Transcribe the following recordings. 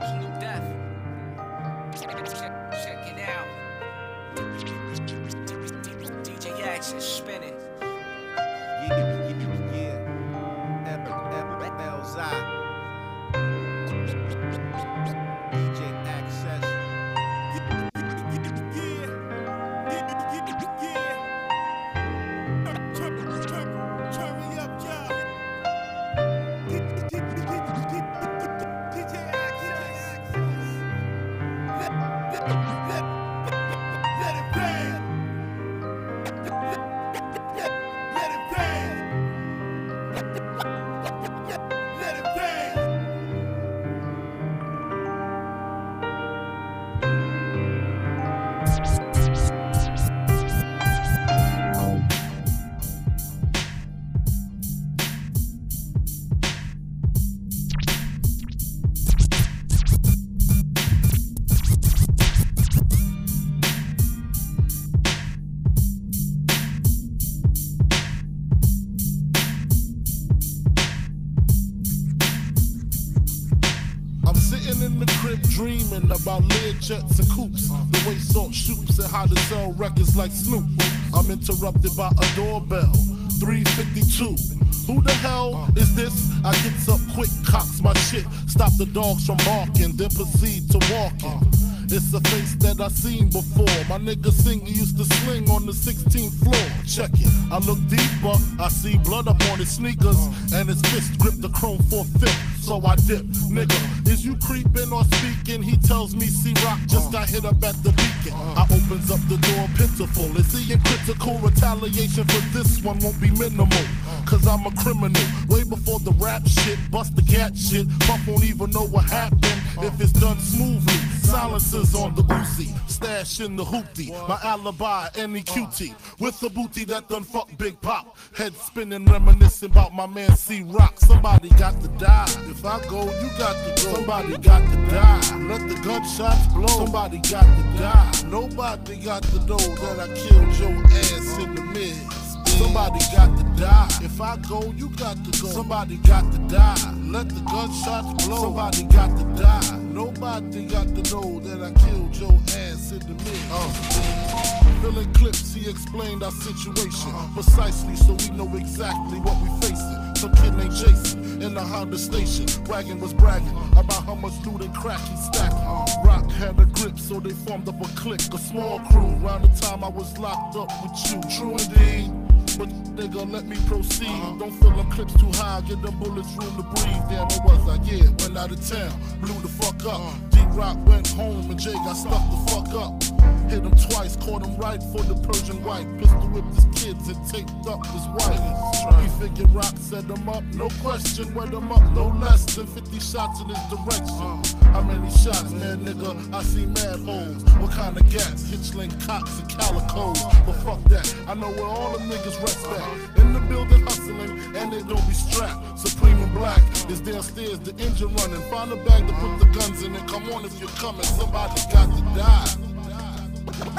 Death. Check, check it out. DJ Action spinning. About jets and coops. The way salt shoots and how to sell records like Snoop. I'm interrupted by a doorbell. 352. Who the hell is this? I gets up quick, cocks my shit. Stop the dogs from barking, then proceed to walking. It's a face that I seen before. My nigga Singer used to sling on the 16th floor. Check it. I look deeper. I see blood up on his sneakers, and his fist grip the chrome for fifth. So I dip, nigga. Is you creeping or speaking? He tells me C Rock just got hit up at the beacon. I opens up the door pitiful. Is he in critical retaliation for this one won't be minimal? Cause I'm a criminal. Way before the rap shit, bust the cat shit. Puff won't even know what happened if it's done smoothly. Silences on the Uzi, stash in the hoopty. My alibi, any cutie. With the booty that done fuck Big Pop. Head spinning, reminiscing about my man C Rock. Somebody got to die. If I go, you got to go. Somebody got to die. Let the gunshots blow. Somebody got to die. Nobody got to know that I killed your ass in the mid. Somebody got to die. If I go, you got to go. Somebody got to die. Let the gunshots blow. Somebody got to die. Nobody got to know that I killed your ass in the mid. Uh. Filling clips, he explained our situation precisely so we know exactly what we facing. Some kid named Jason in the Honda station. Wagon was bragging about how much loot and crack he stacking. Rock had a grip, so they formed up a clique, a small crew. Around the time I was locked up with you. True indeed. But gon' let me proceed. Don't fill them clips too high, give them bullets room to breathe. Damn, what was I? Yeah, went out of town, blew the fuck up. D Rock went home and Jay got stuck the fuck up. Hit him twice, caught him right for the Persian white. Pistol whipped his kids and taped up his wife. We figured Rock set him up, no question. Wet him up, no less than 50 shots in his direction. How many shots, man, nigga? I see mad holes. What kind of gas? Hitchling cops, and calicoes. But fuck that, I know where all the niggas In the building hustling, and they don't be strapped. Supreme and black is downstairs, the engine running. Find a bag to put the guns in and come on if you're coming. Somebody got to die.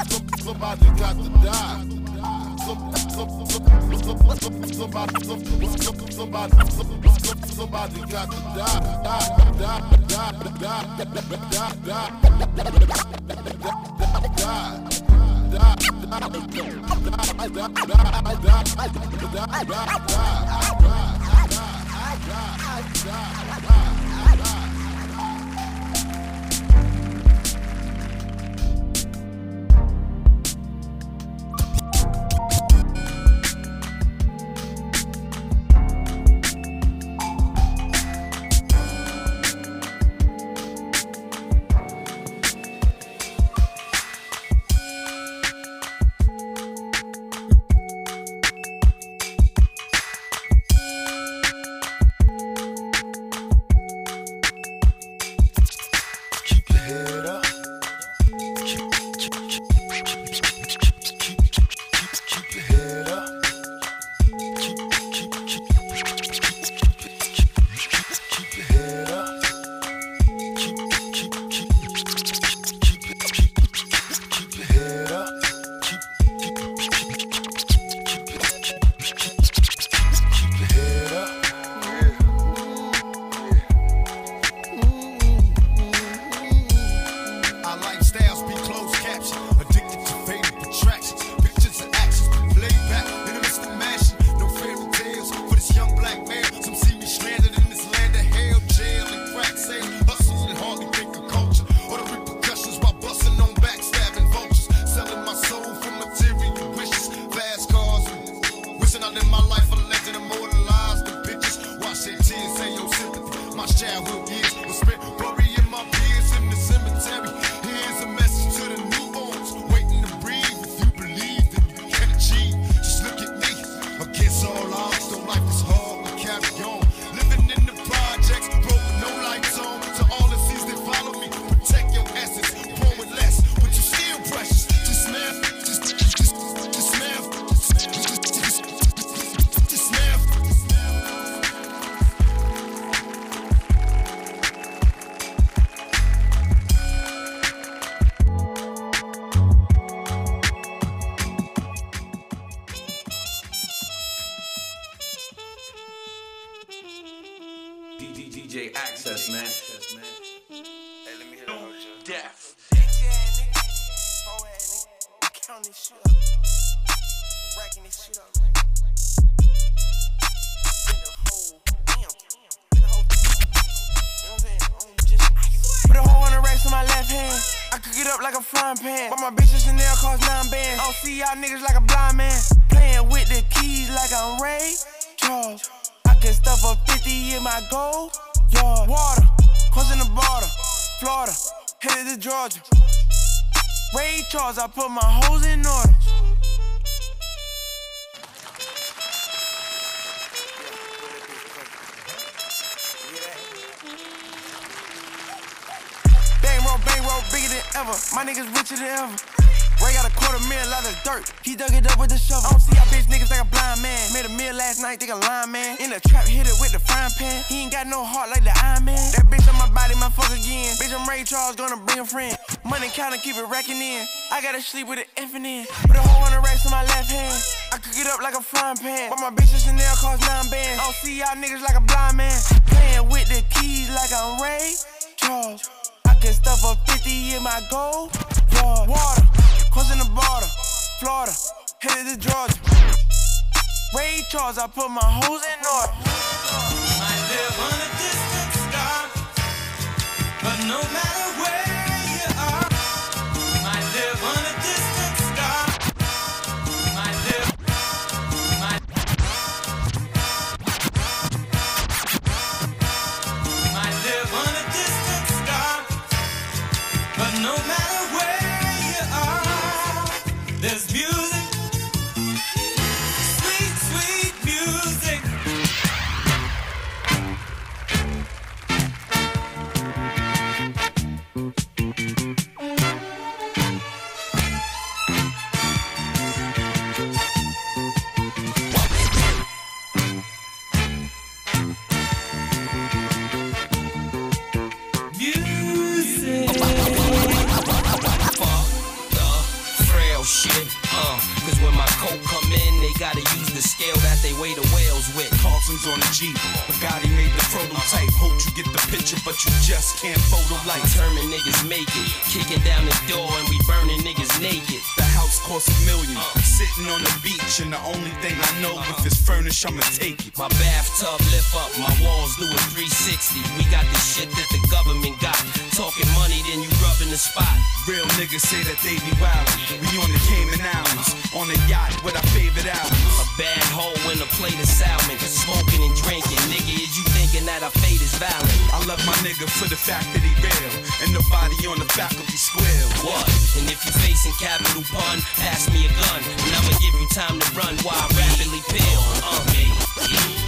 Some- Somebody got to die. Some- some- some- some- some- some- Somebody, some- some- somebody, some- some- somebody got to die. Die, die, die, die, die, die, die, die, die, die, hand. I could get up like a frying pan. But my bitch is Chanel cost nine bands. I don't see y'all niggas like a blind man. Playing with the keys like I'm Ray Charles. I can stuff a 50 in my gold yard. Water, crossing the border. Florida, headed to Georgia. Ray Charles, I put my hoes in order. Ever. My niggas richer than ever. Ray got a quarter mil out of dirt. He dug it up with the shovel. I don't see y'all bitch niggas like a blind man. Made a meal last night, think a line man. In the trap, hit it with the frying pan. He ain't got no heart like the Iron Man. That bitch on my body, my fuck again. Bitch, I'm Ray Charles, gonna bring a friend. Money counting, keep it racking in. I gotta sleep with an effing in. Put a whole hundred racks in my left hand. I cook it up like a frying pan. But my bitch is Chanel cost nine bands. I don't see y'all niggas like a blind man. Playing with the keys like I'm Ray Charles. I stuff a 50 in my gold yard. Water, crossing the border. Florida, headed to Georgia. Ray Charles, I put my hoes in order. Might live on a distant star, but no matter furnished, I'ma take it. My bathtub lift up, my walls do a 360. We got the shit that the government got. Talking money, then you rubbing the spot. Real niggas say that they be wildin'. We on the Cayman Islands, on a yacht with our favorite albums. A bad hoe and a plate of salmon. Smoking and drinking. Nigga, is you thinking that our fate is valid? I love my nigga for the fact that he real, and nobody on the back of faculty square. What? And if you facing capital pun, pass me a gun. And I'ma give you time to run while I rapidly peel. Uh,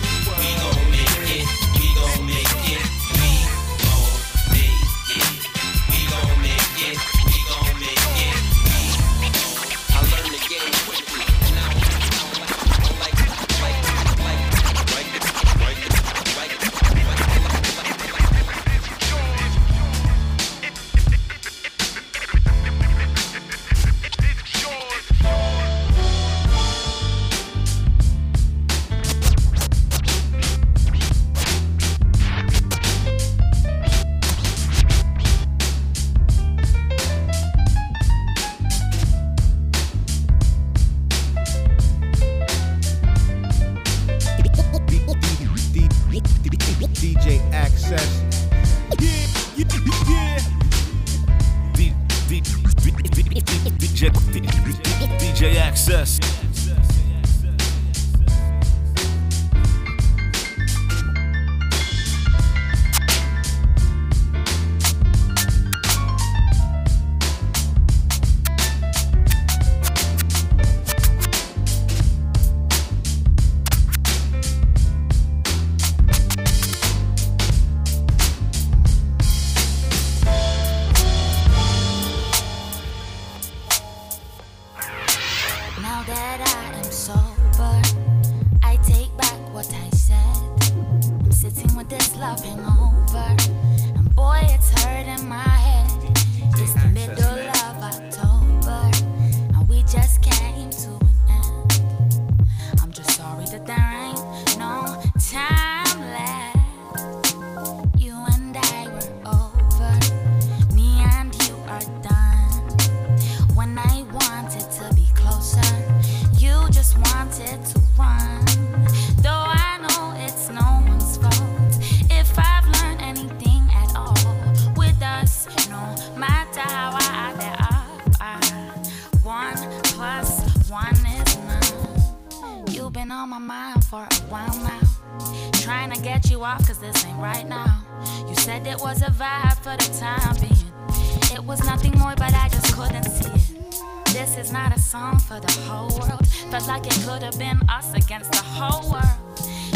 like it could have been us against the whole world.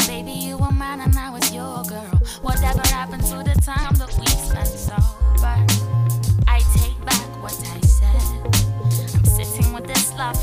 Baby, you were mine and I was your girl. Whatever happened to the time that we spent sober? I take back what I said. I'm sitting with this love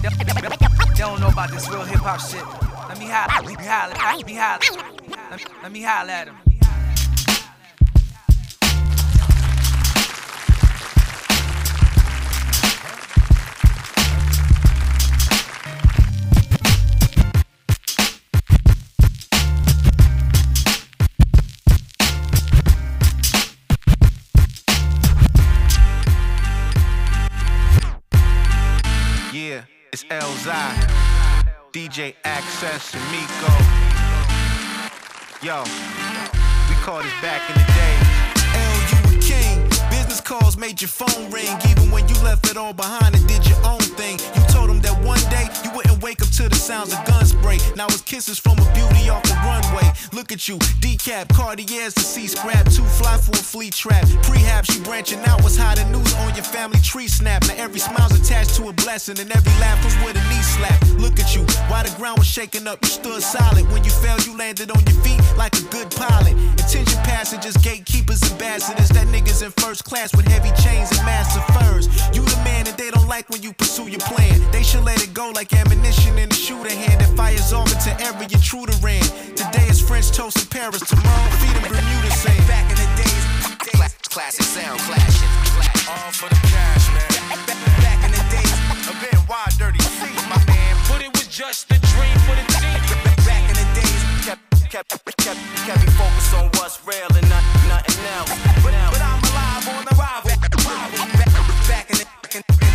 They don't know about this real hip hop shit. Let me holler. Let me holler. Let me holler. Let me holler at him. DJ Access, and Miko. Yo, we called this back in the day. L, you a king. Business calls made your phone ring. Even when you left it all behind and did your own thing. You one day you wouldn't wake up to the sounds of gun spray. Now it's kisses from a beauty off the runway. Look at you, decap, Cartiers see scrap. Too fly for a flea trap. Prehab, she branching out. What's and news on your family tree snap. Now every smile's attached to a blessing, and every laugh was with a knee slap. Look at you, while the ground was shaking up, you stood solid. When you fell, you landed on your feet like a good pilot. Attention passengers, gatekeepers, ambassadors. That niggas in first class with heavy chains and massive furs. You the man, and they don't like when you pursue your plan. They should let it go like ammunition in a shooter hand that fires off into every intruder ran. Today is French toast in Paris, tomorrow feed them Bermuda. Back in the days, days classic sound clashing. All for the cash, man. Back in the days, a bit wide, dirty C, my man. But it was just a dream for the team. Back in the days, kept, kept, kept, kept me focused on what's real and not, nothing else. But, but I'm alive on arrival. Back in the,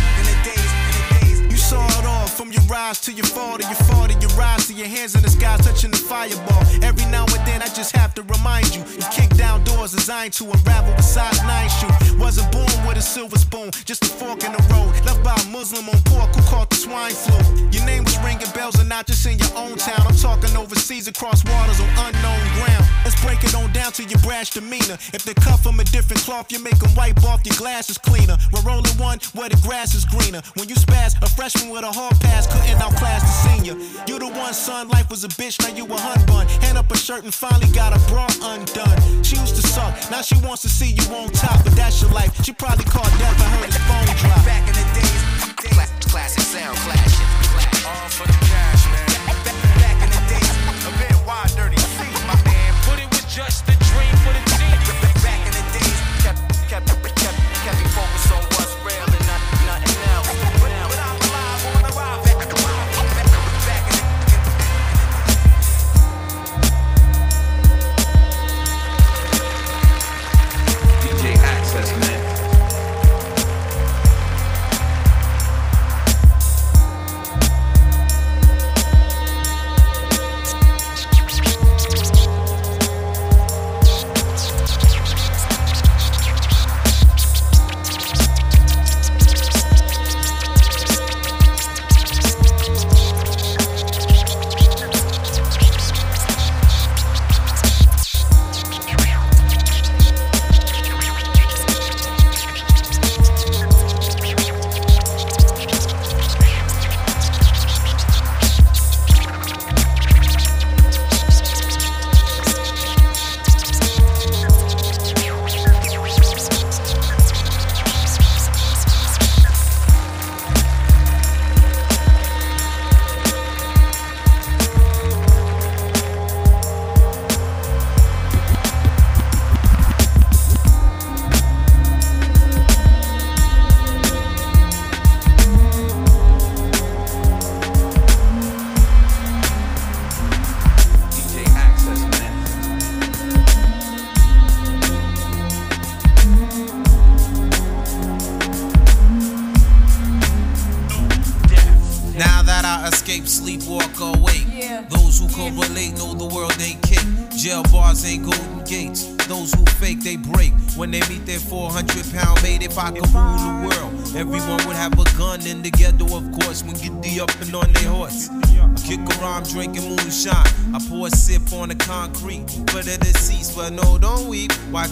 from your rise to your fall to your fall to your rise to your hands in the sky touching the fireball. Every now and then I just have to remind you, you kick down doors designed to unravel with size nine shoe. Wasn't born with a silver spoon, just a fork in the road. Left by a Muslim on pork who caught the swine flu. Your name was ringing bells and not just in your own town. I'm talking overseas across waters on unknown ground. Let's break it on down to your brash demeanor. If they cut from a different cloth, you make them wipe off your glasses cleaner. We're rolling one where the grass is greener. When you spaz, a freshman with a hard pass couldn't outclass the senior. You the one, son, life was a bitch, now you a hun bun. Hand up a shirt and finally got a bra undone. She used to suck, now she wants to see you on top, but that's your life. She probably called death and heard his phone drop. Back in the days classic sound clashing.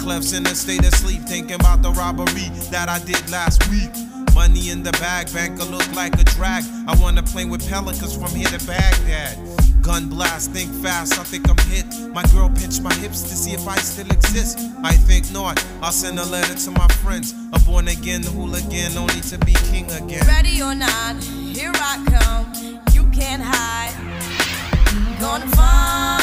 Clef's in a state of sleep, thinking about the robbery that I did last week. Money in the bag, banker look like a drag. I wanna play with pelicans from here to Baghdad. Gun blast, think fast, I think I'm hit. My girl pinched my hips to see if I still exist. I think not. I'll send a letter to my friends. A born again hooligan, only to be king again. Ready or not, here I come. You can't hide. Gonna find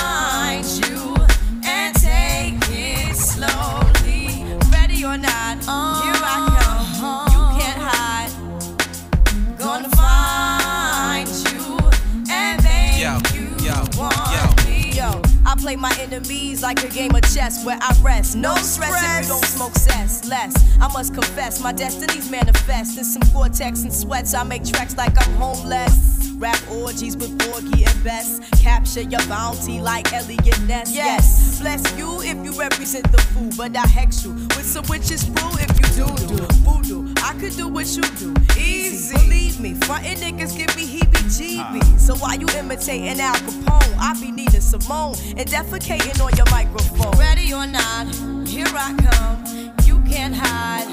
play my enemies like a game of chess where I rest. No stress if you don't smoke cess. Less, I must confess, my destinies manifest. In some cortex and sweats, I make tracks like I'm homeless. Rap orgies with Porgy and Bess. Capture your bounty like Eliot Ness. Yes, bless you if you represent the fool, but I hex you with some witches brew if you do do voodoo. I could do what you do, easy. Believe me, frontin' niggas give me So why you imitating Al Capone? I be Nina Simone and defecating on your microphone. Ready or not, here I come. You can't hide.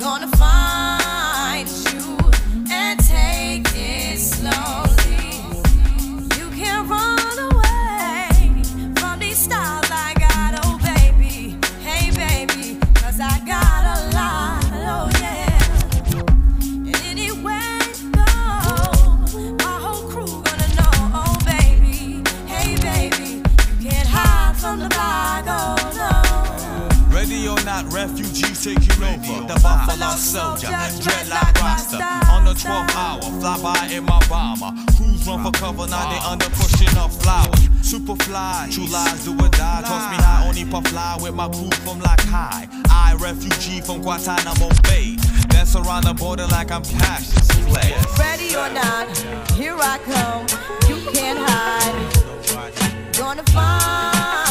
Gonna find you and take taking over. The Buffalo Soldier, dreadlock Rasta. On the 12th hour, fly by in my bomber. Crews run for cover, now they under pushing up flowers. Super fly, true lies do or die. Toss me high, only puff fly with my crew from like high. I, refugee from Guantanamo Bay. Dance around the border like I'm Cassius Clay. Ready or not, here I come. You can't hide. Gonna find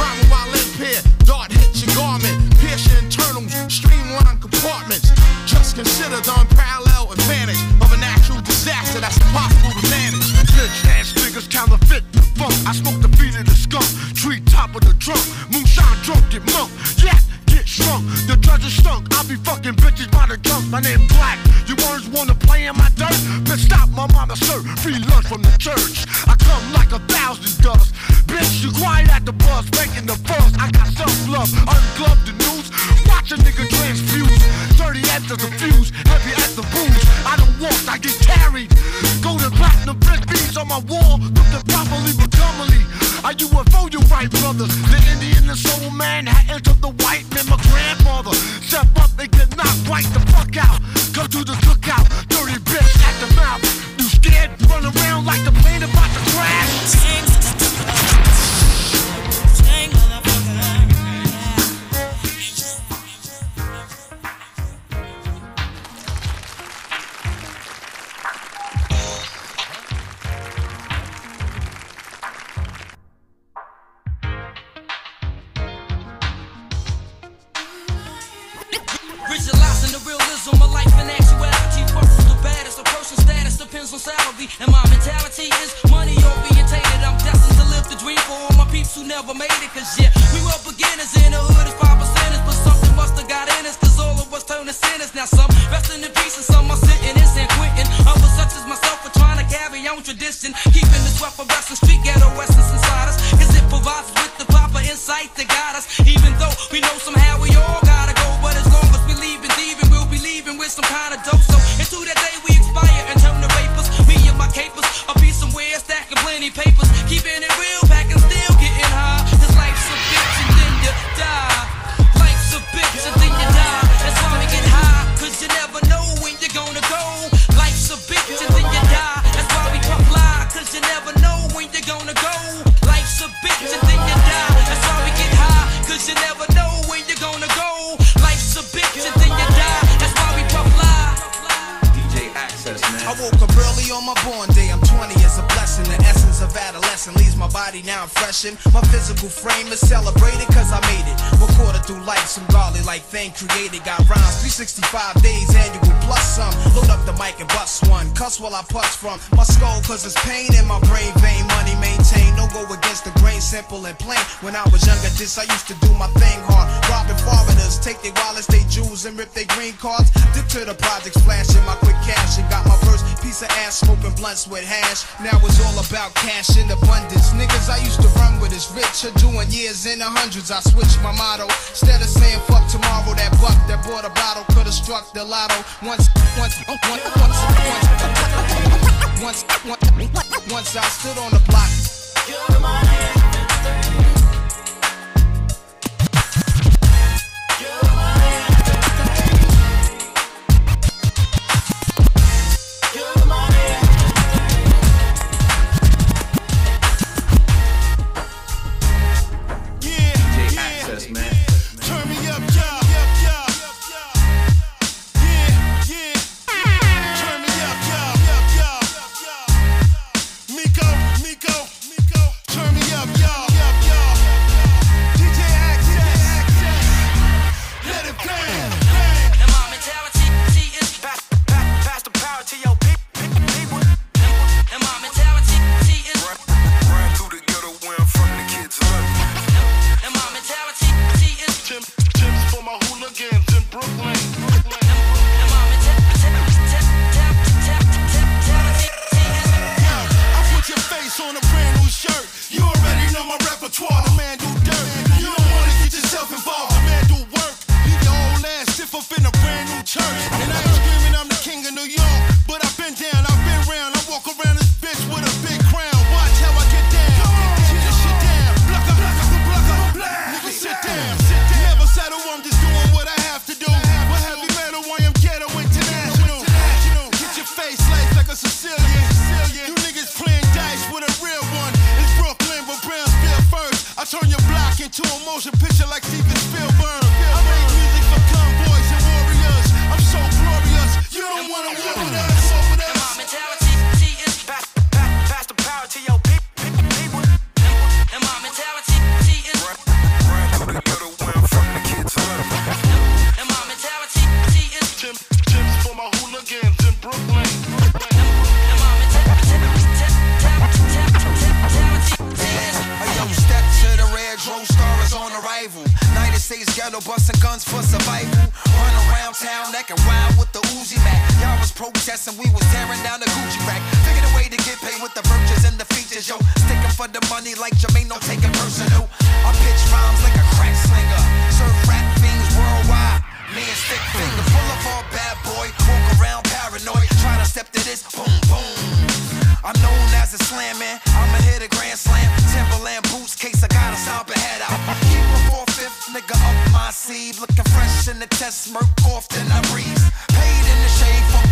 Driving while impaired I used to do my thing hard. Robbing foreigners, take their wallets, they jewels, and rip their green cards. Dip to the projects, flashing my quick cash, and got my first piece of ass smoking blunts with hash. Now it's all about cash in abundance. Niggas I used to run with is rich, are doing years in the hundreds. I switched my motto. Instead of saying fuck tomorrow, that buck that bought a bottle could've struck the lotto once, once, once, once, once, once, once, once, once I stood on the for the money like Jermaine, don't take it personal. I pitch rhymes like a crack slinger. Serve rap fiends worldwide. Me and stick finger full of all bad boy. Walk around paranoid, try to step to this, boom, boom. I'm known as a slam man. I'ma hit a grand slam. Timberland boots, case I gotta stomp a head out. Keep a four fifth nigga up my sleeve. Looking fresh in the test, smirk off, then I breeze. Paid in the shade, fuck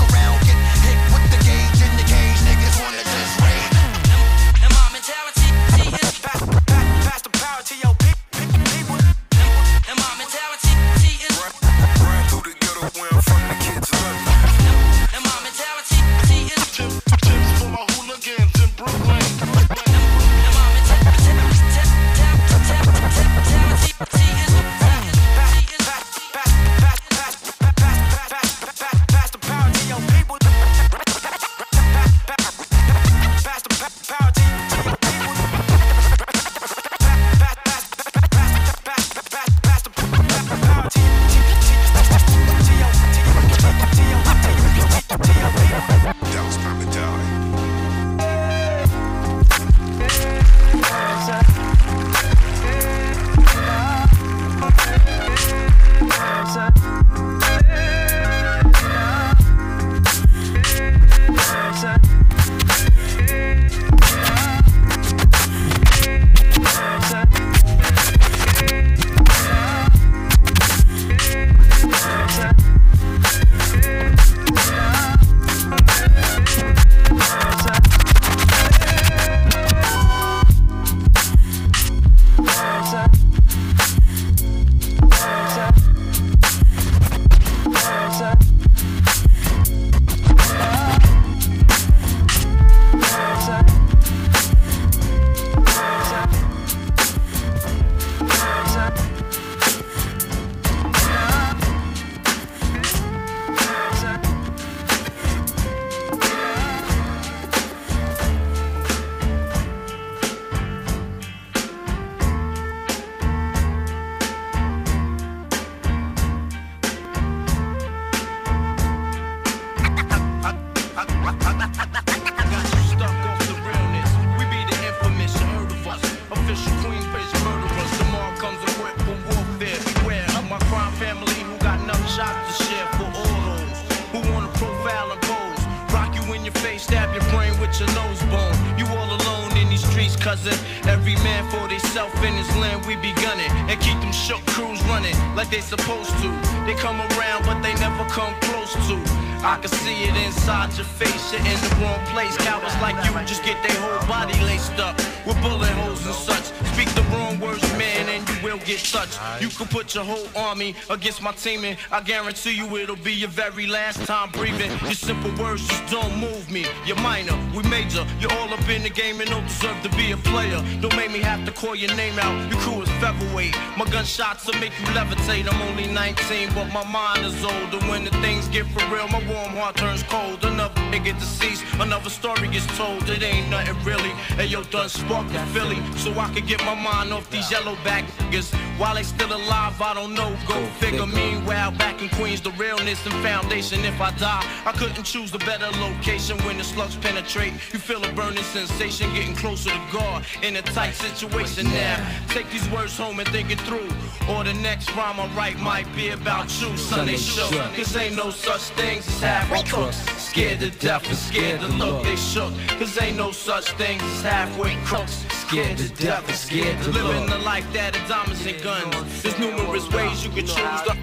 put your whole army against my team, and I guarantee you it'll be your very last time breathing. Your simple words just don't move me. You're minor, we major. You're all up in the game and don't deserve to be a player. Don't make me have to call your name out. Your crew is featherweight. My gunshots will make you levitate. I'm only 19, but my mind is older. When the things get for real, my warm heart turns cold. Another nigga deceased, another story gets told. It ain't nothing really. Hey yo, done sparked the Philly, so I could get my mind off these yellow back niggas. While they still alive, I don't know. Go figure. Meanwhile, back in Queens, the realness and foundation. If I die, I couldn't choose a better location when the slugs penetrate. You feel a burning sensation, getting closer to God in a tight situation now. Take these words home and think it through. Or the next rhyme I write might be about you. Sunday shook. Cause ain't no such things as halfway crooks. Scared to death and scared to look. They shook. Cause ain't no such things as halfway crooks. Scared to death and scared to look. Living the life that is diamonds and guns. There's numerous ways you can choose to.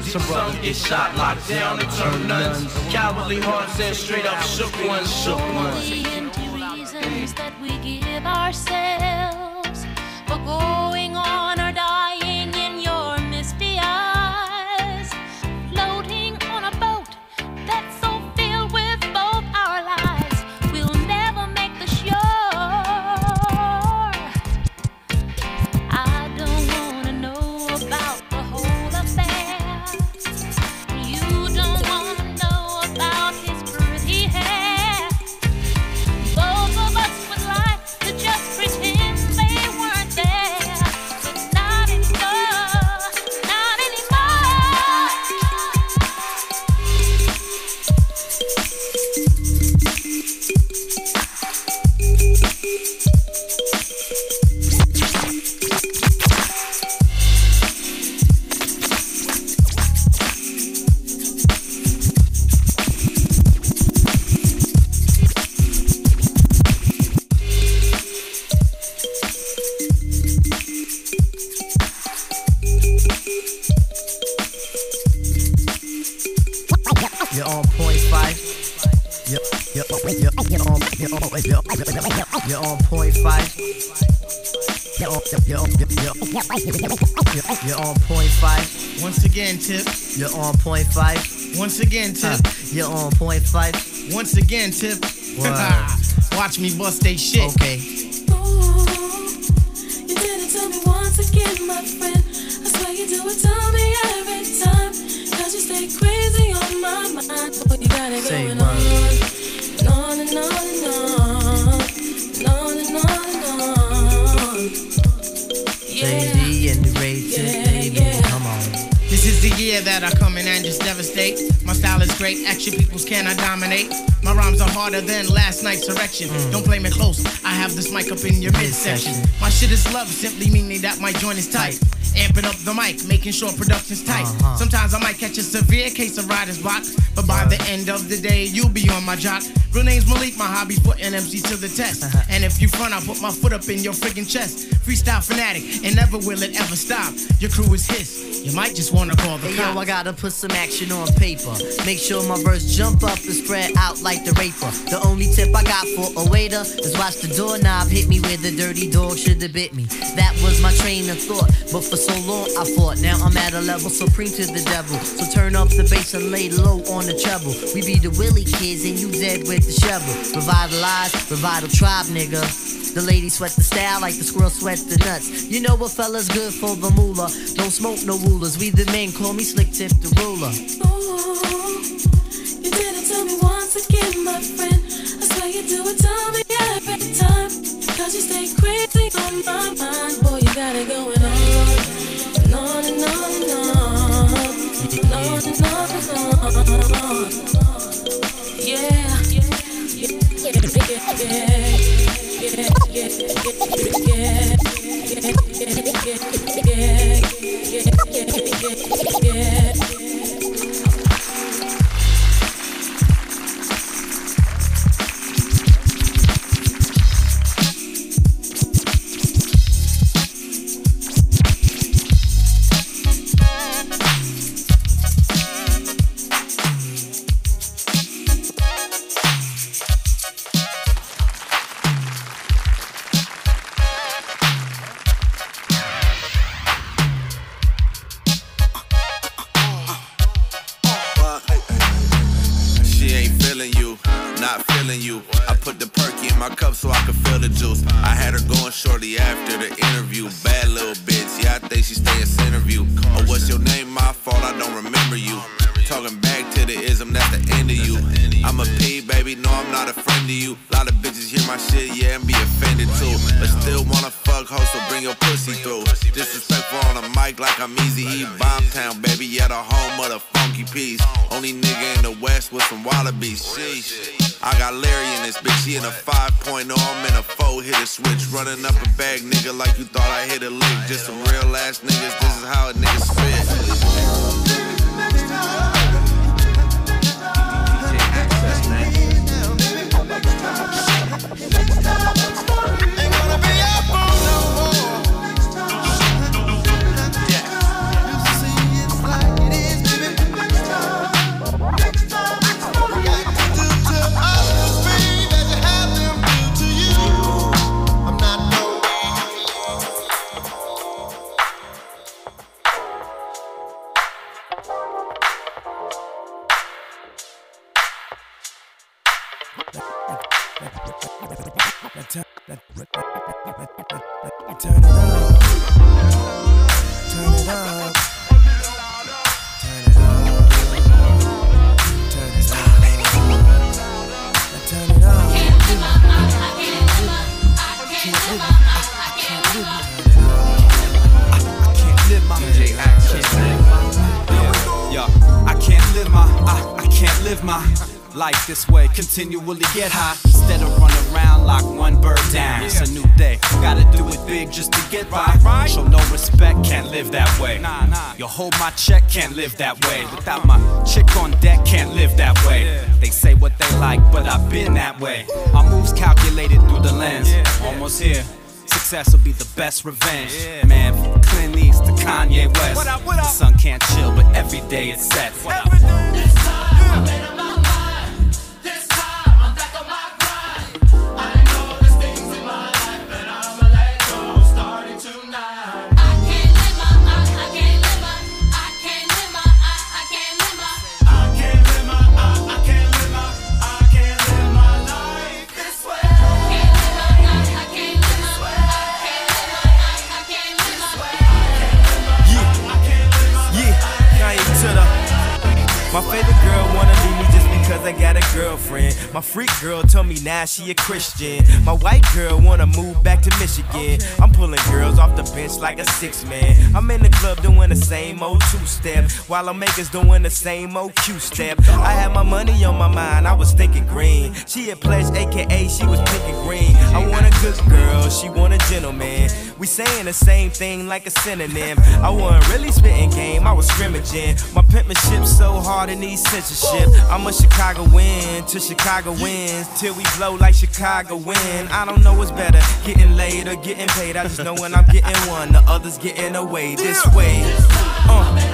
Some get shot, locked down, and turn nuns. Cowardly hearts and straight up shook ones, shook ones. The empty reasons that we give ourselves for going on You're on point Phife. You're, you're, you're, you're, on, you're, on, you're, you're on point Phife. You're on, you're, on- you're, you're, you're on point Phife. Once again, Tip. You're on point Phife. Once again, Tip. You're on point Phife. Once again, Tip. Word. Watch me bust they shit. Okay. You did it to me once again, my friend. I swear you do it to me every time. You stay crazy on my mind. Boy, you got it going word. That I come in and just devastate. My style is great, action peoples can I dominate. My rhymes are harder than last night's erection. Mm. Don't play me close, I have this mic up in your midsection. My shit is love, simply meaning that my joint is tight. Amping up the mic, making sure production's tight. Uh-huh. Sometimes I might catch a severe case of writer's block, but by the uh. end of the day, you'll be on my jock. Real name's Malik, my hobby's putting MC to the test. Uh-huh. And if you front, I'll put my foot up in your friggin' chest. Freestyle fanatic, and never will it ever stop. Your crew is his, you might just wanna call the cops. Yo, I gotta put some action on paper. Make sure my verse jump up and spread out like the raper. The only tip I got for a waiter is watch the doorknob hit me where the dirty dog should have bit me. That was my train of thought, but for so long I fought. Now I'm at a level supreme to the devil. So turn up the bass and lay low on the treble. We be the Willie kids and you dead with the shovel. Revitalize, revital tribe, nigga. The ladies sweat the style like the squirrel sweat the nuts. You know what fella's good for the moolah. Don't smoke no rulers. We the men call me slick tip the ruler. Ooh, you did it to me once again, my friend. I swear you do it Continually get high instead of run around like one bird down. It's a new day, gotta do it big just to get by. Show no respect, can't live that way. You hold my check, can't live that way. Without my chick on deck, can't live that way. They say what they like, but I've been that way. My moves calculated through the lens, almost here. Success will be the best revenge. Man, from Clint East to Kanye West. The sun can't chill, but every day it's set. de just because I got a girlfriend. My freak girl told me now she a Christian. My white girl wanna move back to Michigan. I'm pulling girls off the bench like a six man. I'm in the club doing the same old two step, while I'm makers doing the same old Q step. I had my money on my mind, I was thinking green. She a pledge, aka she was pink and green. I want a good girl, she want a gentleman. We saying the same thing like a synonym. I wasn't really spitting game, I was scrimmaging. My penmanship so hard it needs censorship. I'm a Chicago win to Chicago wins till we blow like Chicago win. I don't know what's better, getting laid or getting paid. I just know when I'm getting one, the others getting away this way. Uh,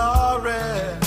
sorry.